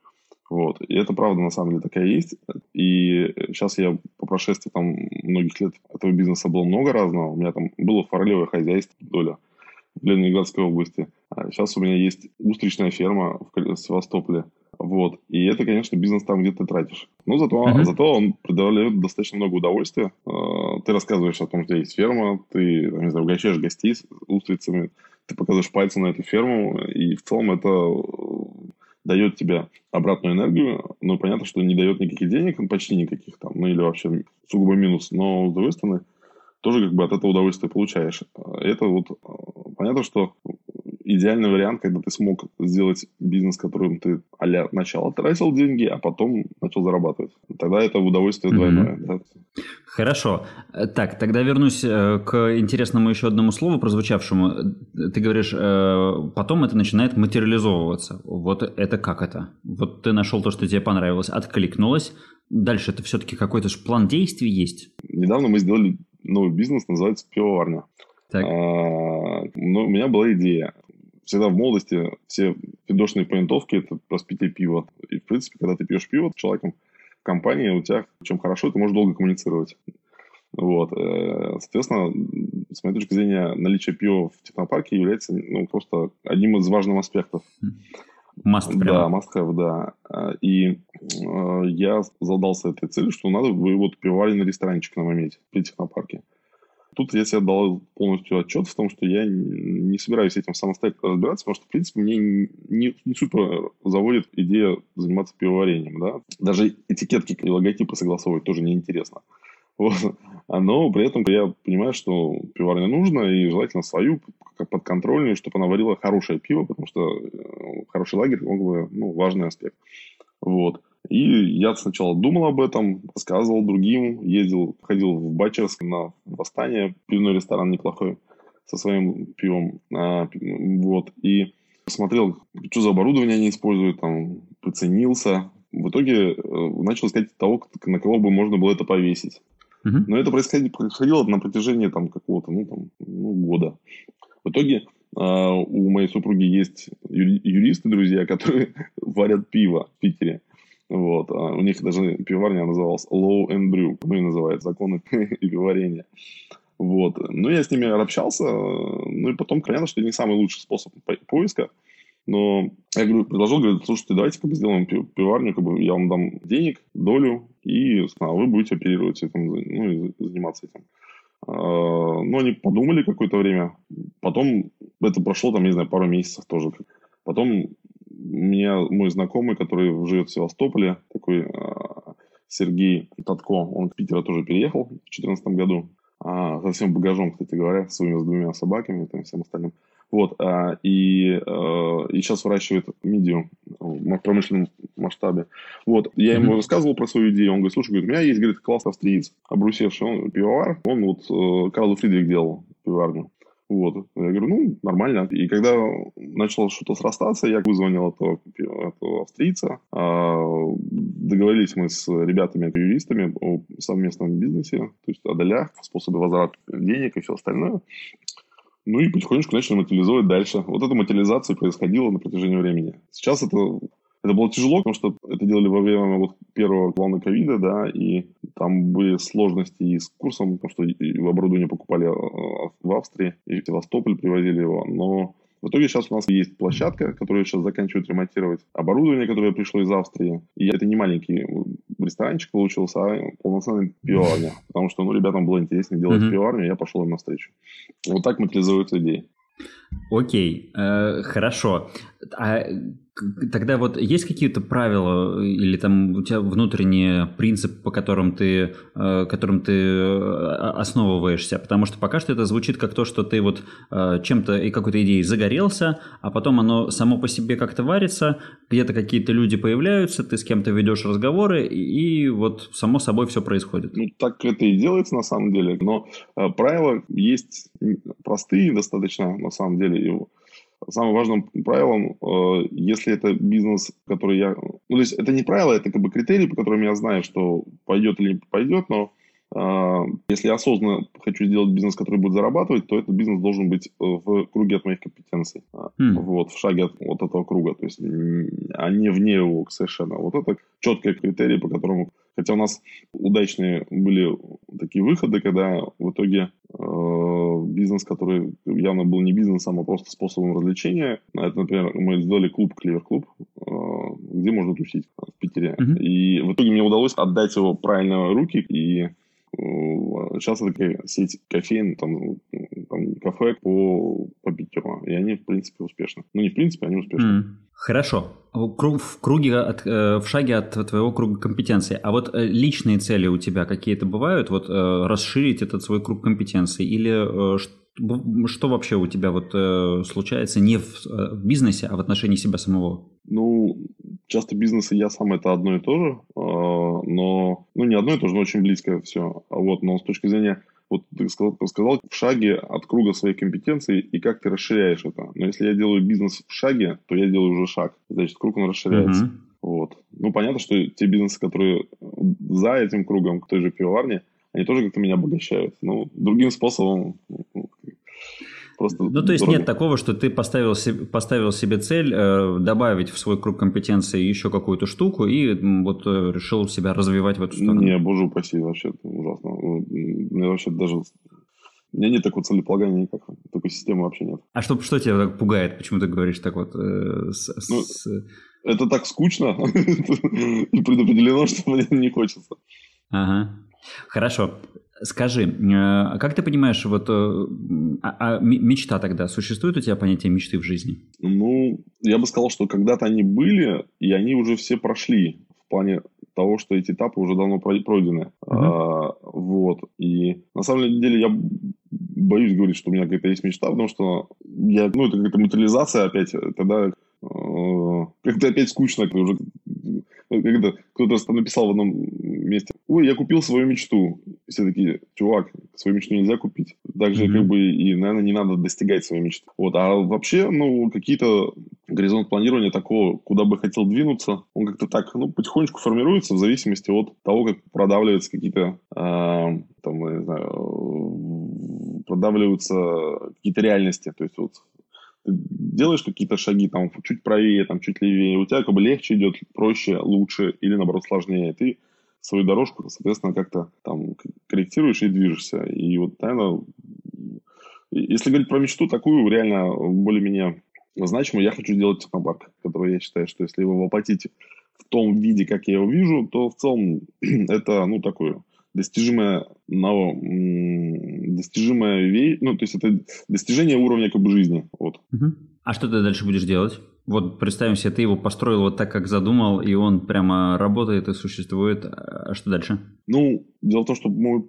Вот. И это правда, на самом деле, такая есть. И сейчас я по прошествии там многих лет этого бизнеса было много разного. У меня там было форелевое хозяйство, доля в Ленинградской области. А сейчас у меня есть устричная ферма в Севастополе. Вот. И это, конечно, бизнес там, где ты тратишь. Но зато, uh-huh. зато он предоставляет достаточно много удовольствия. А, ты рассказываешь о том, что есть ферма, ты, не знаю, угощаешь гостей с устрицами, ты показываешь пальцы на эту ферму, и в целом это э, дает тебе обратную энергию, но понятно, что не дает никаких денег, почти никаких там, ну или вообще сугубо минус, но с другой стороны, тоже как бы от этого удовольствие получаешь. Это вот э, понятно, что идеальный вариант, когда ты смог сделать бизнес, которым ты а начало тратил деньги, а потом начал зарабатывать. Тогда это удовольствие двойное. Mm-hmm. Да? Хорошо. Так, тогда вернусь э, к интересному еще одному слову, прозвучавшему. Ты говоришь, э, потом это начинает материализовываться. Вот это как это? Вот ты нашел то, что тебе понравилось, откликнулось. Дальше это все-таки какой-то же план действий есть? Недавно мы сделали новый бизнес, называется пивоварня. Так. А, ну, у меня была идея всегда в молодости все фидошные понятовки – это распитие пива. И, в принципе, когда ты пьешь пиво с человеком, компании у тебя, чем хорошо, ты можешь долго коммуницировать. Вот. Э, соответственно, с моей точки зрения, наличие пива в технопарке является ну, просто одним из важных аспектов. Must прямо. Да, must have, да. И э, я задался этой целью, что надо вот пивоваренный ресторанчик нам иметь при технопарке. Тут я себе дал полностью отчет в том, что я не собираюсь этим самостоятельно разбираться, потому что, в принципе, мне не, не супер заводит идея заниматься пивоварением. Да? Даже этикетки и логотипы согласовывать тоже неинтересно. Вот. Но при этом я понимаю, что пивоварня нужно, и желательно свою, подконтрольную, чтобы она варила хорошее пиво, потому что э, хороший лагерь, он ну, важный аспект. Вот. И я сначала думал об этом, рассказывал другим, ездил, ходил в Бачерск на восстание, пивной ресторан неплохой, со своим пивом. А, вот. И посмотрел, что за оборудование они используют, там, приценился. В итоге э, начал искать того, на кого бы можно было это повесить. Но это происходило, происходило на протяжении там какого-то, ну, там, ну, года. В итоге э, у моей супруги есть юристы, друзья, которые варят пиво в Питере. Вот. А у них даже пивоварня называлась Low and Brew, ну и называется законы пивоварения. Вот. Ну, я с ними общался, ну и потом понятно, что это не самый лучший способ поиска. Но я говорю, предложил, говорю, слушайте, давайте как бы сделаем пивоварню, как бы я вам дам денег, долю, и а вы будете оперировать этим, ну, и заниматься этим. А, ну, они подумали какое-то время. Потом это прошло, там, не знаю, пару месяцев тоже. Потом меня мой знакомый, который живет в Севастополе, такой а, Сергей Татко, он в Питера тоже переехал в 2014 году. А, со всем багажом, кстати говоря, своими с двумя собаками и всем остальным. Вот, а, и, и сейчас выращивает мидию в промышленном масштабе. Вот, я ему mm-hmm. рассказывал про свою идею, он говорит, слушай, говорит, у меня есть, говорит, классный австриец, обрусевший, он пивовар, он вот э, Карл Фридрих делал пивоварню. Вот. Я говорю, ну, нормально. И когда начало что-то срастаться, я вызвонил этого, этого австрийца. А, договорились мы с ребятами, юристами о совместном бизнесе, то есть о долях, способе возврата денег и все остальное. Ну и потихонечку начали материализовать дальше. Вот эта материализация происходила на протяжении времени. Сейчас это, это было тяжело, потому что это делали во время вот первого волны ковида, да, и там были сложности и с курсом, потому что оборудование покупали а, в Австрии, и в Севастополь привозили его, но в итоге сейчас у нас есть площадка, которую сейчас заканчивают ремонтировать, оборудование, которое пришло из Австрии. И это не маленький ресторанчик получился, а полноценный пивоварня. Потому что, ну, ребятам было интереснее делать mm-hmm. пивоварню, я пошел им навстречу. Вот так материализуются идеи. Окей, э, хорошо. А Тогда вот есть какие-то правила или там у тебя внутренние принципы, по которым ты, э, которым ты э, основываешься? Потому что пока что это звучит как то, что ты вот э, чем-то и какой-то идеей загорелся, а потом оно само по себе как-то варится, где-то какие-то люди появляются, ты с кем-то ведешь разговоры, и вот само собой все происходит. Ну, так это и делается на самом деле, но правила есть простые достаточно на самом деле. его самым важным правилом, э, если это бизнес, который я... Ну, то есть это не правило, это как бы критерии, по которым я знаю, что пойдет или не пойдет, но э, если я осознанно хочу сделать бизнес, который будет зарабатывать, то этот бизнес должен быть в круге от моих компетенций. Mm. Вот, в шаге от вот этого круга. То есть, а не вне его совершенно. Вот это четкие критерии, по которому Хотя у нас удачные были такие выходы, когда в итоге э, бизнес, который явно был не бизнесом, а просто способом развлечения. Это, например, мы сделали клуб, клевер-клуб, э, где можно тусить в Питере. Uh-huh. И в итоге мне удалось отдать его правильно руки, и э, сейчас это такая сеть кофеин, там кафе по, по Питеру. И они, в принципе, успешны. Ну, не в принципе, они успешны. Mm. Хорошо. В круге, от, э, в шаге от твоего круга компетенции. А вот э, личные цели у тебя какие-то бывают? Вот э, расширить этот свой круг компетенций? Или что вообще у тебя вот случается не в, в бизнесе, а в отношении себя самого? Ну, часто бизнес и я сам это одно и то же, но, ну, не одно и то же, но очень близко все. А вот, но с точки зрения вот ты сказал, сказал в шаге от круга своей компетенции и как ты расширяешь это. Но если я делаю бизнес в шаге, то я делаю уже шаг. Значит, круг он расширяется. Uh-huh. Вот. Ну, понятно, что те бизнесы, которые за этим кругом, к той же пивоварне, они тоже как-то меня обогащают. Ну, другим способом. Просто... Ну, то есть дорого. нет такого, что ты поставил себе, поставил себе цель э, добавить в свой круг компетенции еще какую-то штуку и вот э, решил себя развивать в эту сторону? Не, боже упаси, вообще ужасно. Мне вообще даже... У меня нет такого целеполагания никак. Такой системы вообще нет. А что, что тебя так пугает? Почему ты говоришь так вот? Э, с, ну, с... Это так скучно и предопределено, что мне не хочется. Ага. Хорошо. Скажи, а как ты понимаешь, вот а, а мечта тогда, существует у тебя понятие мечты в жизни? Ну, я бы сказал, что когда-то они были, и они уже все прошли в плане того, что эти этапы уже давно пройдены. Uh-huh. А, вот. И на самом деле я боюсь говорить, что у меня какая-то есть мечта, потому что я, ну, это какая-то материализация опять, тогда как-то опять скучно, уже когда кто-то написал в одном ой, я купил свою мечту. Все такие, чувак, свою мечту нельзя купить. Также, mm-hmm. как бы, и, наверное, не надо достигать своей мечты. Вот, а вообще, ну, какие-то горизонт планирования такого, куда бы хотел двинуться, он как-то так, ну, потихонечку формируется в зависимости от того, как продавливаются какие-то, э, там, не знаю, продавливаются какие-то реальности. То есть, вот, делаешь какие-то шаги там чуть правее, там чуть левее, у тебя как бы легче идет, проще, лучше или наоборот сложнее. Ты свою дорожку, соответственно, как-то там корректируешь и движешься. И вот, наверное, если говорить про мечту такую, реально более-менее значимую, я хочу сделать технопарк, который я считаю, что если его воплотить в том виде, как я его вижу, то в целом это, ну, такое достижимая, но, достижимая вещь, ну, то есть это достижение уровня как бы жизни. Вот. А что ты дальше будешь делать? Вот представим себе, ты его построил вот так, как задумал, и он прямо работает и существует. А что дальше? Ну, дело в том, что мой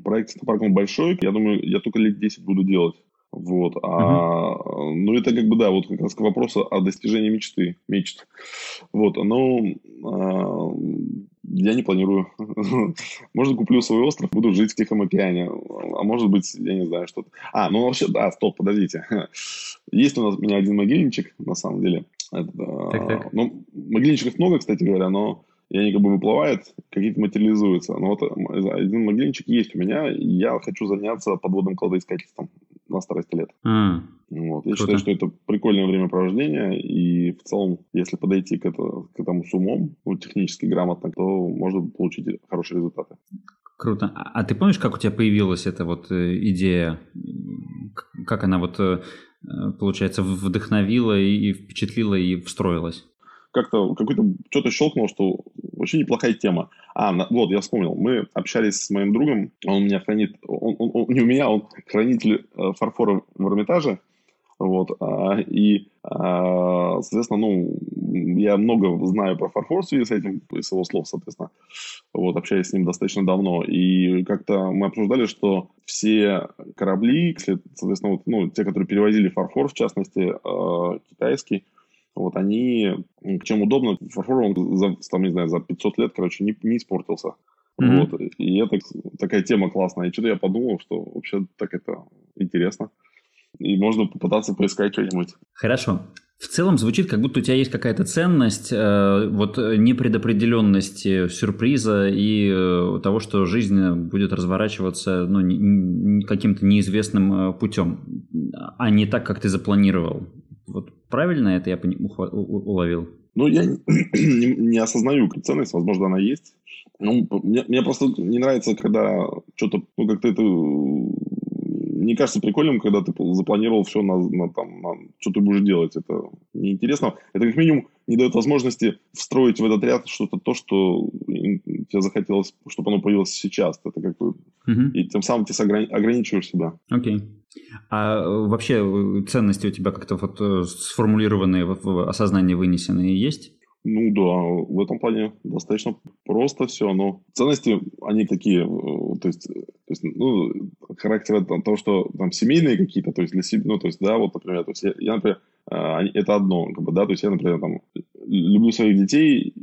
проект «Технопарк» он большой. Я думаю, я только лет 10 буду делать. Вот. А, угу. Ну, это как бы, да, вот как раз к вопросу о достижении мечты. Мечт. Вот. Но а, я не планирую. Может, куплю свой остров, буду жить в Тихом океане. А может быть, я не знаю, что-то. А, ну вообще, да, стоп, подождите. Есть у нас у меня один могильничек, на самом деле. Это, так, так. Ну, могильничков много, кстати говоря, но и они как бы выплывают, какие-то материализуются. Но вот один могильничек есть у меня, и я хочу заняться подводным кладоискательством на старости лет. Mm. Вот. Я Круто. считаю, что это прикольное времяпровождение, и в целом, если подойти к, это, к этому с умом, ну, технически грамотно, то можно получить хорошие результаты. Круто. А, а ты помнишь, как у тебя появилась эта вот э, идея? Как она вот, э, получается, вдохновила и впечатлила и встроилась? как-то какой-то что-то щелкнул, что вообще неплохая тема. А, вот, я вспомнил. Мы общались с моим другом, он меня хранит, он, он, он не у меня, он хранитель э, фарфора в Эрмитаже. Вот, а, и, а, соответственно, ну, я много знаю про фарфор в связи с этим, из его слов, соответственно. Вот, общаюсь с ним достаточно давно. И как-то мы обсуждали, что все корабли, соответственно, вот, ну, те, которые перевозили фарфор, в частности, э, китайский, вот они, чем удобно, фарфор, он за, там, не знаю, за 500 лет, короче, не, не испортился. Mm-hmm. Вот. И это такая тема классная. И что-то я подумал, что вообще так это интересно. И можно попытаться поискать что-нибудь. Хорошо. В целом звучит, как будто у тебя есть какая-то ценность, э, вот непредопределенности сюрприза и э, того, что жизнь будет разворачиваться ну, не, каким-то неизвестным э, путем, а не так, как ты запланировал. Вот правильно это я уловил? Ну, я не, не осознаю ценность, возможно, она есть. Ну, мне, мне просто не нравится, когда что-то, ну, как-то это не кажется прикольным, когда ты запланировал все на, на, там, на что ты будешь делать. Это неинтересно. Это как минимум не дает возможности встроить в этот ряд что-то то, что тебе захотелось, чтобы оно появилось сейчас. Это как бы... Uh-huh. И тем самым ты ограничиваешь себя. Окей. Okay. А э, вообще э, ценности у тебя как-то вот э, сформулированные в осознании вынесенные есть? Ну да, в этом плане достаточно просто все. Но ценности, они такие, то есть, то есть ну, характер того, что там семейные какие-то, то есть для себя, ну, то есть, да, вот, например, то есть я, я например, это одно, как бы, да, то есть я, например, там, люблю своих детей,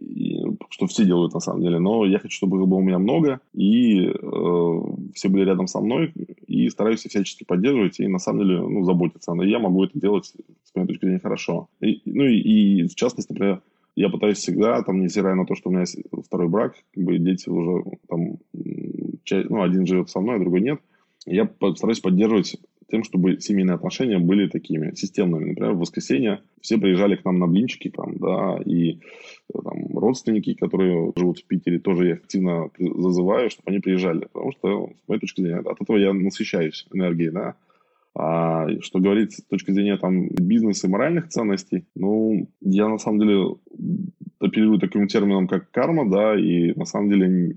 что все делают на самом деле, но я хочу, чтобы их было у меня много, и э, все были рядом со мной, и стараюсь их всячески поддерживать, и на самом деле, ну, заботиться. Но я могу это делать, с моей точки зрения, хорошо. И, ну, и, и в частности, например, я пытаюсь всегда, там, невзирая на то, что у меня есть второй брак, как бы дети уже там, часть, ну, один живет со мной, а другой нет, я стараюсь поддерживать тем, чтобы семейные отношения были такими системными. Например, в воскресенье все приезжали к нам на блинчики, там, да, и э, там, родственники, которые живут в Питере, тоже я активно зазываю, чтобы они приезжали, потому что, с моей точки зрения, от этого я насыщаюсь энергией, да. А что говорить с точки зрения там бизнеса и моральных ценностей, ну, я на самом деле оперирую таким термином, как карма, да, и на самом деле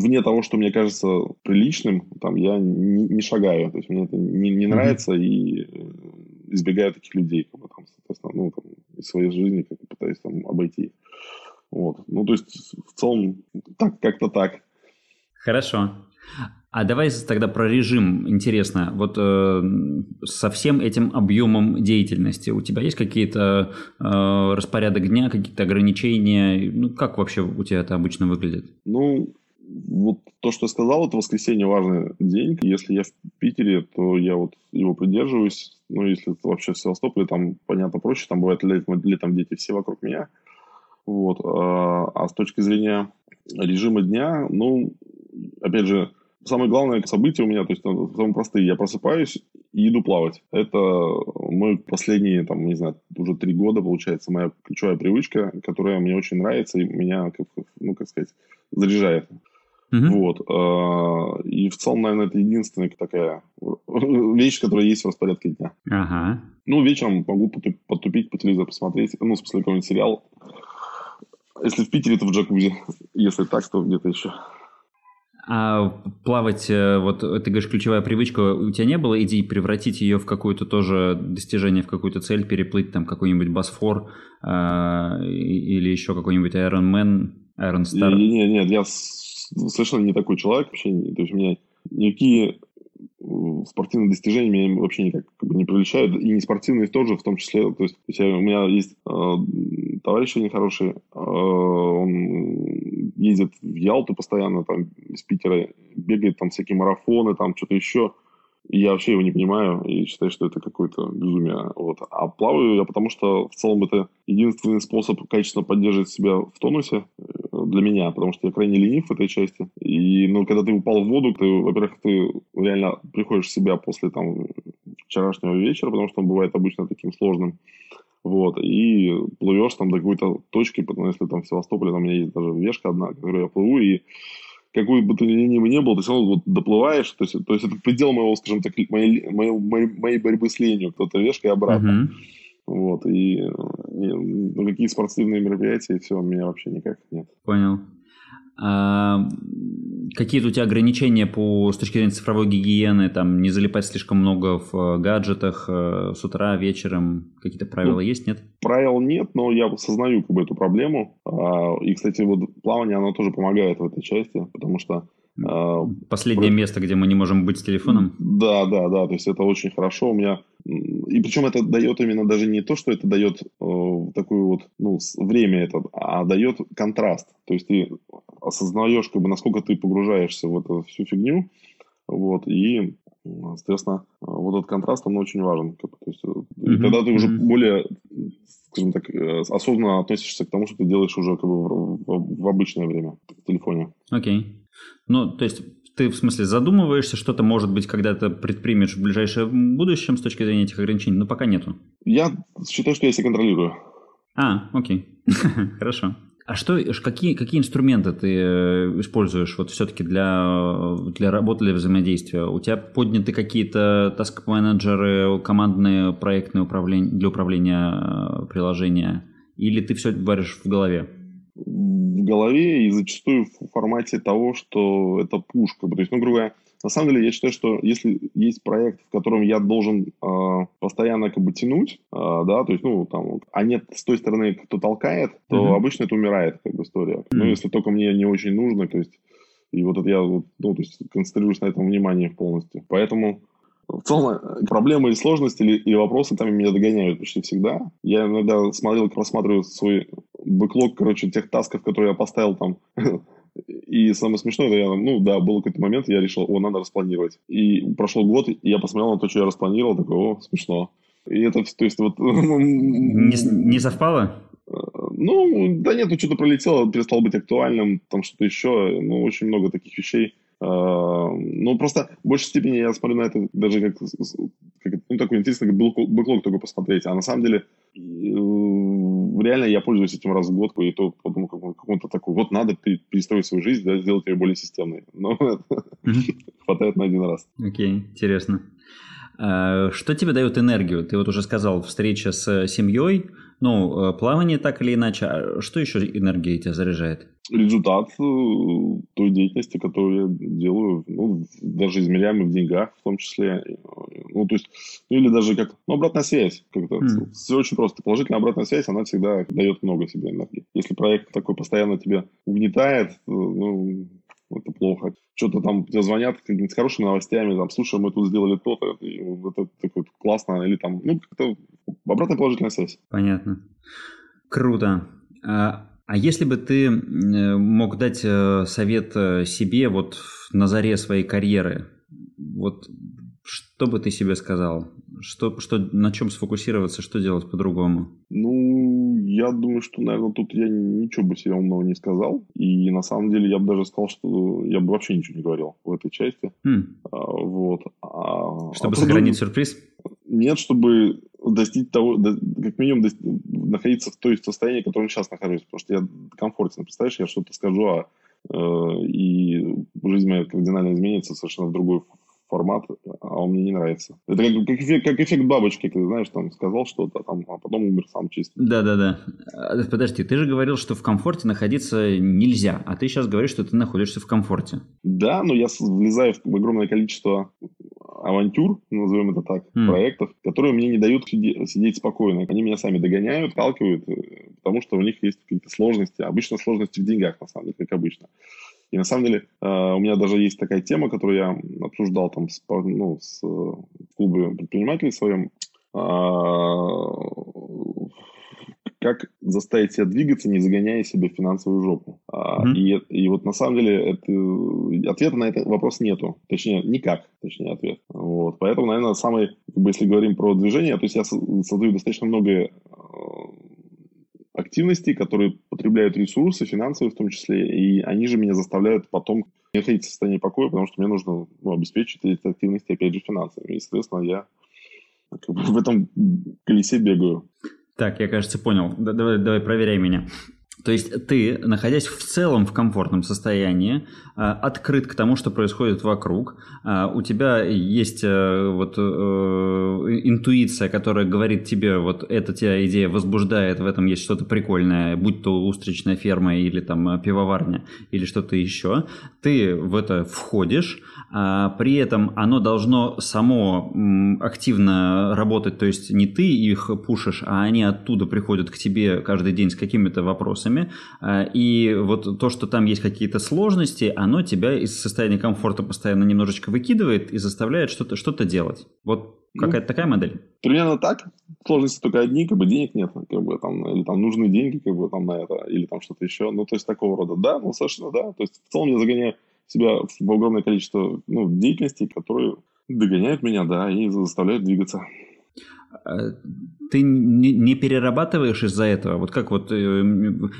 вне того, что мне кажется приличным, там я не, не шагаю. То есть мне это не, не нравится и э, избегаю таких людей, как бы, там, соответственно, ну, там, из своей жизни как пытаюсь там обойти. Вот. Ну, то есть, в целом, так, как-то так. Хорошо. А давай тогда про режим. Интересно, вот э, со всем этим объемом деятельности у тебя есть какие-то э, распорядок дня, какие-то ограничения? Ну, как вообще у тебя это обычно выглядит? Ну, вот то, что я сказал, это воскресенье важный день. Если я в Питере, то я вот его придерживаюсь. Ну, если это вообще в Севастополе, там, понятно, проще. Там бывает летом, летом дети все вокруг меня. Вот. А, а с точки зрения режима дня, ну, опять же, самое главное событие у меня, то есть самые простые. Я просыпаюсь и иду плавать. Это мой последние, там, не знаю, уже три года, получается, моя ключевая привычка, которая мне очень нравится и меня, ну, как сказать, заряжает. Uh-huh. Вот. А, и в целом, наверное, это единственная такая вещь, которая есть в распорядке дня. Uh-huh. Ну, вечером могу потупить по телевизору, посмотреть, ну, в смысле, какой-нибудь сериал. Если в Питере, то в джакузи. Если так, то где-то еще. А плавать, э, вот ты говоришь, ключевая привычка, у тебя не было идей превратить ее в какое-то тоже достижение, в какую-то цель, переплыть там какой-нибудь Босфор э, или еще какой-нибудь Iron Man, Iron Star? Нет, нет, я совершенно не такой человек. Вообще, то есть у меня никакие спортивные достижения меня вообще никак как бы, не привлечают, и не спортивные тоже в том числе. То есть, то есть у меня есть э, товарищ очень хороший, э, он ездит в Ялту постоянно, там, из Питера, бегает там всякие марафоны, там, что-то еще. Я вообще его не понимаю и считаю, что это какое-то безумие. Вот. А плаваю я потому, что в целом это единственный способ качественно поддерживать себя в тонусе э, для меня, потому что я крайне ленив в этой части. И ну, когда ты упал в воду, ты, во-первых, ты реально приходишь в себя после там, вчерашнего вечера, потому что он бывает обычно таким сложным. Вот, и плывешь там до какой-то точки, потому если там в Севастополе, там у меня есть даже вешка одна, которую я плыву, и какой бы ты ни не был, ты все равно вот доплываешь, то есть, то есть это предел моего, скажем так, моей, моей, моей борьбы с ленью, кто-то вешка и обратно. Uh-huh. Вот, и, и ну, какие спортивные мероприятия, и все, у меня вообще никак нет. Понял. А, какие-то у тебя ограничения по, с точки зрения цифровой гигиены, там, не залипать слишком много в э, гаджетах э, с утра, вечером? Какие-то правила ну, есть, нет? Правил нет, но я осознаю как бы эту проблему. А, и, кстати, вот плавание, оно тоже помогает в этой части, потому что а, Последнее место, где мы не можем быть с телефоном? Да, да, да. То есть это очень хорошо. У меня и причем это дает именно даже не то, что это дает э, такое вот ну, время это, а дает контраст. То есть ты осознаешь, как бы, насколько ты погружаешься в эту всю фигню, вот, и, соответственно, вот этот контраст, он очень важен. Как бы, то есть, mm-hmm. И тогда ты уже mm-hmm. более, скажем так, э, осознанно относишься к тому, что ты делаешь уже как бы в, в, в обычное время в телефоне. Окей. Okay. Ну, то есть ты, в смысле, задумываешься, что-то, может быть, когда-то предпримешь в ближайшем будущем с точки зрения этих ограничений, но пока нету? Я считаю, что я себя контролирую. А, окей. Хорошо. А что, какие, какие инструменты ты э, используешь вот все-таки для, для работы, для взаимодействия? У тебя подняты какие-то таск-менеджеры, командные проектные управления, для управления э, приложения? Или ты все варишь в голове? в голове и зачастую в формате того, что это пушка. То есть, ну, грубо говоря, на самом деле я считаю, что если есть проект, в котором я должен э, постоянно как бы тянуть, э, да, то есть, ну, там, а нет с той стороны, кто толкает, то mm-hmm. обычно это умирает, как бы, история. Mm-hmm. Ну, если только мне не очень нужно, то есть, и вот это я, ну, то есть, концентрируюсь на этом внимании полностью. Поэтому в целом проблемы и сложности или, или вопросы там меня догоняют почти всегда. Я иногда смотрел, просматриваю свой бэклог, короче, тех тасков, которые я поставил там. И самое смешное, это я, ну да, был какой-то момент, я решил, о, надо распланировать. И прошел год, и я посмотрел на то, что я распланировал, такой, о, смешно. И это, то есть, вот... Не, не совпало? Ну, да нет, ну что-то пролетело, перестало быть актуальным, там что-то еще. Ну, очень много таких вещей ну, просто в большей степени я смотрю на это даже как, как ну, такой интересный бэклог только посмотреть. А на самом деле реально я пользуюсь этим раз в год, и то потом какому-то такой, вот надо перестроить свою жизнь, да, сделать ее более системной. Но хватает на один раз. Окей, интересно. А, что тебе дает энергию? Ты вот уже сказал, встреча с семьей, ну, э, плавание так или иначе. А что еще энергия тебя заряжает? Результат э, той деятельности, которую я делаю, ну, даже измеряемый в деньгах в том числе. Ну, то есть, ну, или даже как, ну, обратная связь. Как-то. Mm. Все очень просто. Положительная обратная связь, она всегда дает много себе энергии. Если проект такой постоянно тебя угнетает, э, ну, это плохо. Что-то там тебе звонят с хорошими новостями, там, слушай, мы тут сделали то-то, это такое классно, или там, ну, как-то обратная положительная связь. Понятно. Круто. А, а если бы ты мог дать э, совет э, себе вот на заре своей карьеры, вот что бы ты себе сказал? Что, что, на чем сфокусироваться, что делать по-другому? Ну, я думаю, что, наверное, тут я ничего бы себе умного не сказал. И на самом деле я бы даже сказал, что я бы вообще ничего не говорил в этой части. Mm. А, вот. А, чтобы а сохранить потом... сюрприз? Нет, чтобы достичь того, как минимум достичь, находиться в той состоянии, в котором сейчас нахожусь. Потому что я комфортно, представляешь, я что-то скажу, а э, и жизнь моя кардинально изменится совершенно в другой формат, а он мне не нравится. Это как, как, эффект, как эффект бабочки, ты знаешь, там сказал что-то, там, а потом умер сам чисто. Да-да-да. А, подожди, ты же говорил, что в комфорте находиться нельзя, а ты сейчас говоришь, что ты находишься в комфорте. Да, но я влезаю в огромное количество авантюр, назовем это так, mm. проектов, которые мне не дают сидеть, сидеть спокойно. Они меня сами догоняют, сталкивают, э, потому что у них есть какие-то сложности. Обычно сложности в деньгах, на самом деле, как обычно. И на самом деле э, у меня даже есть такая тема, которую я обсуждал там с, ну, с в клубе предпринимателей своем. А, как заставить себя двигаться, не загоняя себя в финансовую жопу. Mm-hmm. И, и вот на самом деле это, ответа на этот вопрос нету. Точнее, никак, точнее, ответ. Вот. Поэтому, наверное, самый, как бы, если говорим про движение, то есть я создаю достаточно много активностей, которые потребляют ресурсы, финансовые в том числе, и они же меня заставляют потом не находиться в состоянии покоя, потому что мне нужно ну, обеспечить эти активности, опять же, финансами. И, соответственно, я как бы в этом колесе бегаю. Так, я, кажется, понял. Давай, давай проверяй меня. То есть ты, находясь в целом в комфортном состоянии, а, открыт к тому, что происходит вокруг, а, у тебя есть э, вот э, интуиция, которая говорит тебе, вот эта тебя идея возбуждает, в этом есть что-то прикольное, будь то устричная ферма или там э, пивоварня или что-то еще, ты в это входишь, а при этом оно должно само активно работать, то есть не ты их пушишь, а они оттуда приходят к тебе каждый день с какими-то вопросами, а, и вот то, что там есть какие-то сложности, оно тебя из состояния комфорта постоянно немножечко выкидывает и заставляет что-то что делать. Вот ну, какая-то такая модель? Примерно так. Сложности только одни, как бы денег нет, как бы там, или там нужны деньги, как бы там на это, или там что-то еще. Ну, то есть такого рода. Да, ну, совершенно да. То есть в целом я загоняю себя в огромное количество ну, деятельностей, которые догоняют меня, да, и заставляют двигаться. Ты не, перерабатываешь из-за этого? Вот как вот... Э,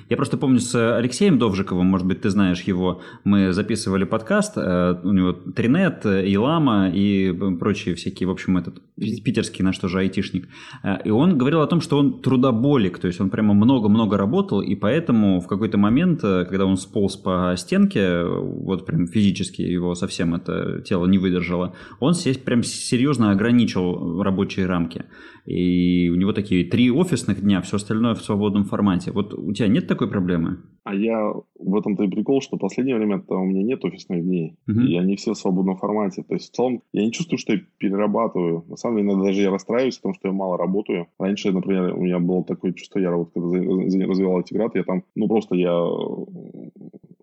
я просто помню с Алексеем Довжиковым, может быть, ты знаешь его, мы записывали подкаст, э, у него Тринет, Илама и прочие всякие, в общем, этот питерский наш тоже айтишник. Э, и он говорил о том, что он трудоболик, то есть он прямо много-много работал, и поэтому в какой-то момент, когда он сполз по стенке, вот прям физически его совсем это тело не выдержало, он здесь прям серьезно ограничил рабочие рамки. И у него такие три офисных дня, все остальное в свободном формате. Вот у тебя нет такой проблемы? А я в этом-то и прикол, что в последнее время у меня нет офисных дней. Uh-huh. И они все в свободном формате. То есть в целом я не чувствую, что я перерабатываю. На самом деле, иногда даже я расстраиваюсь, потому что я мало работаю. Раньше, например, у меня было такое чувство, я вот когда развивал эти град, я там, ну просто я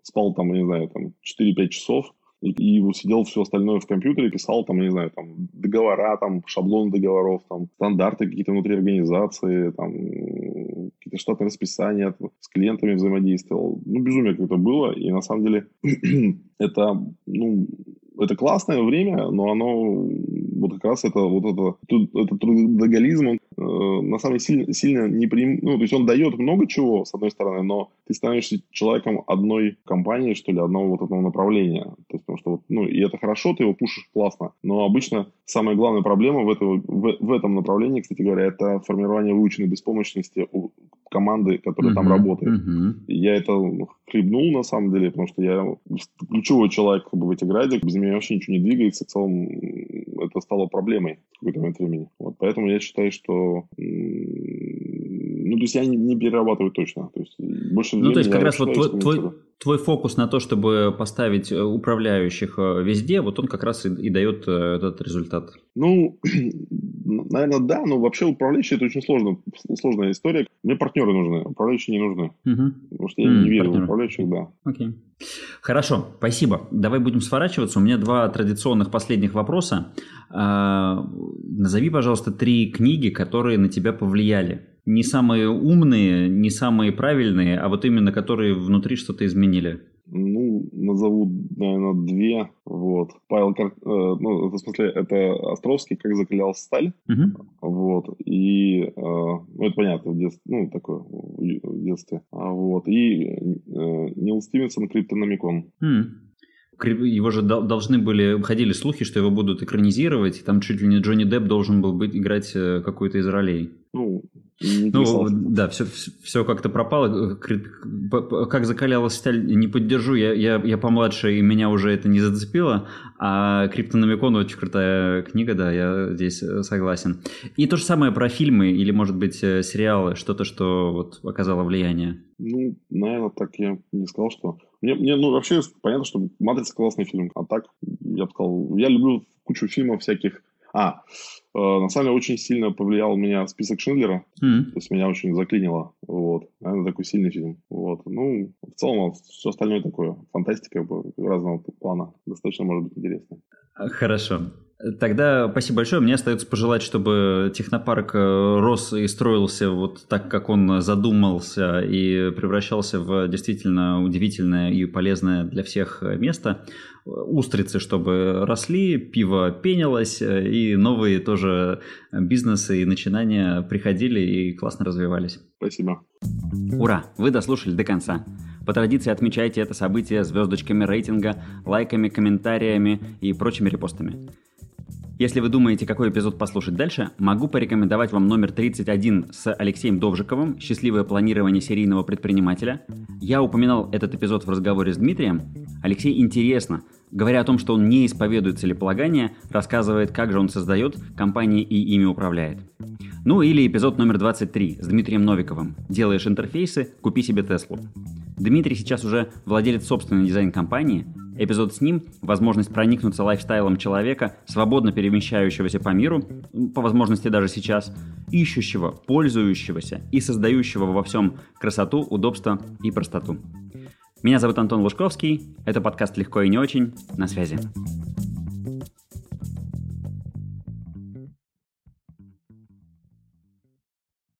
спал там, не знаю, там 4-5 часов, и, и сидел все остальное в компьютере, писал там, не знаю, там договора, там шаблон договоров, там стандарты какие-то внутри организации, там какие-то штатные расписания, с клиентами взаимодействовал. Ну, безумие какое-то было, и на самом деле это, ну, это классное время, но оно вот как раз это вот это, это трудоголизм, он на самом деле сильно, сильно не прим... Ну, то есть он дает много чего, с одной стороны, но ты становишься человеком одной компании, что ли, одного вот этого направления. То есть, потому что, вот, ну, и это хорошо, ты его пушишь классно, но обычно самая главная проблема в, этого, в, в этом направлении, кстати говоря, это формирование выученной беспомощности у команды, которая uh-huh, там работает. Uh-huh. Я это хлебнул, на самом деле, потому что я ключевой человек как бы, в этих градик, без меня вообще ничего не двигается, в целом это стало проблемой в какой-то момент времени. Вот, поэтому я считаю, что ну, то есть я не, не перерабатываю точно. То есть больше ну, то есть как раз вот твой, твой, твой фокус на то, чтобы поставить э, управляющих э, везде, вот он как раз и, и дает э, этот результат. Ну, наверное, да, но вообще управляющие это очень сложно, сложная история. Мне партнеры нужны, управляющие не нужны. Угу. Потому что я не верю партнеры. в управляющих, да. Окей. Хорошо, спасибо. Давай будем сворачиваться. У меня два традиционных последних вопроса. А, назови, пожалуйста, три книги, которые на тебя повлияли не самые умные, не самые правильные, а вот именно которые внутри что-то изменили? Ну, назову, наверное, две. Вот. Павел, Кар... э, ну, в смысле, это Островский, как закалял сталь. Угу. Вот. И, э, ну, это понятно, в детстве, ну, такое, в детстве. А, вот. И э, Нил Стивенсон, Криптономикон. Mm. Его же должны были, ходили слухи, что его будут экранизировать, и там чуть ли не Джонни Депп должен был быть, играть какую-то из ролей. Ну, ну, да, все, все как-то пропало. Как закалялась сталь, не поддержу. Я, я, я помладше, и меня уже это не зацепило. А Криптономикон очень крутая книга, да, я здесь э, согласен. И то же самое про фильмы или, может быть, э, сериалы, что-то, что вот оказало влияние. Ну, наверное, так я не сказал, что... Мне, мне ну, вообще понятно, что «Матрица» классный фильм, а так, я бы сказал, я люблю кучу фильмов всяких. А, на самом деле очень сильно повлиял меня список Шиндлера. Mm-hmm. То есть меня очень заклинило. Вот. Это такой сильный фильм. Вот. Ну, в целом, все остальное такое. Фантастика разного плана. Достаточно может быть интересно. Хорошо. Тогда спасибо большое. Мне остается пожелать, чтобы технопарк э, рос и строился вот так, как он задумался и превращался в действительно удивительное и полезное для всех место. Устрицы, чтобы росли, пиво пенилось, э, и новые тоже бизнесы и начинания приходили и классно развивались. Спасибо. Ура! Вы дослушали до конца. По традиции отмечайте это событие звездочками рейтинга, лайками, комментариями и прочими репостами. Если вы думаете, какой эпизод послушать дальше, могу порекомендовать вам номер 31 с Алексеем Довжиковым «Счастливое планирование серийного предпринимателя». Я упоминал этот эпизод в разговоре с Дмитрием. Алексей интересно, говоря о том, что он не исповедует целеполагание, рассказывает, как же он создает компании и ими управляет. Ну или эпизод номер 23 с Дмитрием Новиковым «Делаешь интерфейсы, купи себе Теслу». Дмитрий сейчас уже владелец собственной дизайн-компании, Эпизод с ним – возможность проникнуться лайфстайлом человека, свободно перемещающегося по миру, по возможности даже сейчас, ищущего, пользующегося и создающего во всем красоту, удобство и простоту. Меня зовут Антон Лужковский, это подкаст «Легко и не очень», на связи.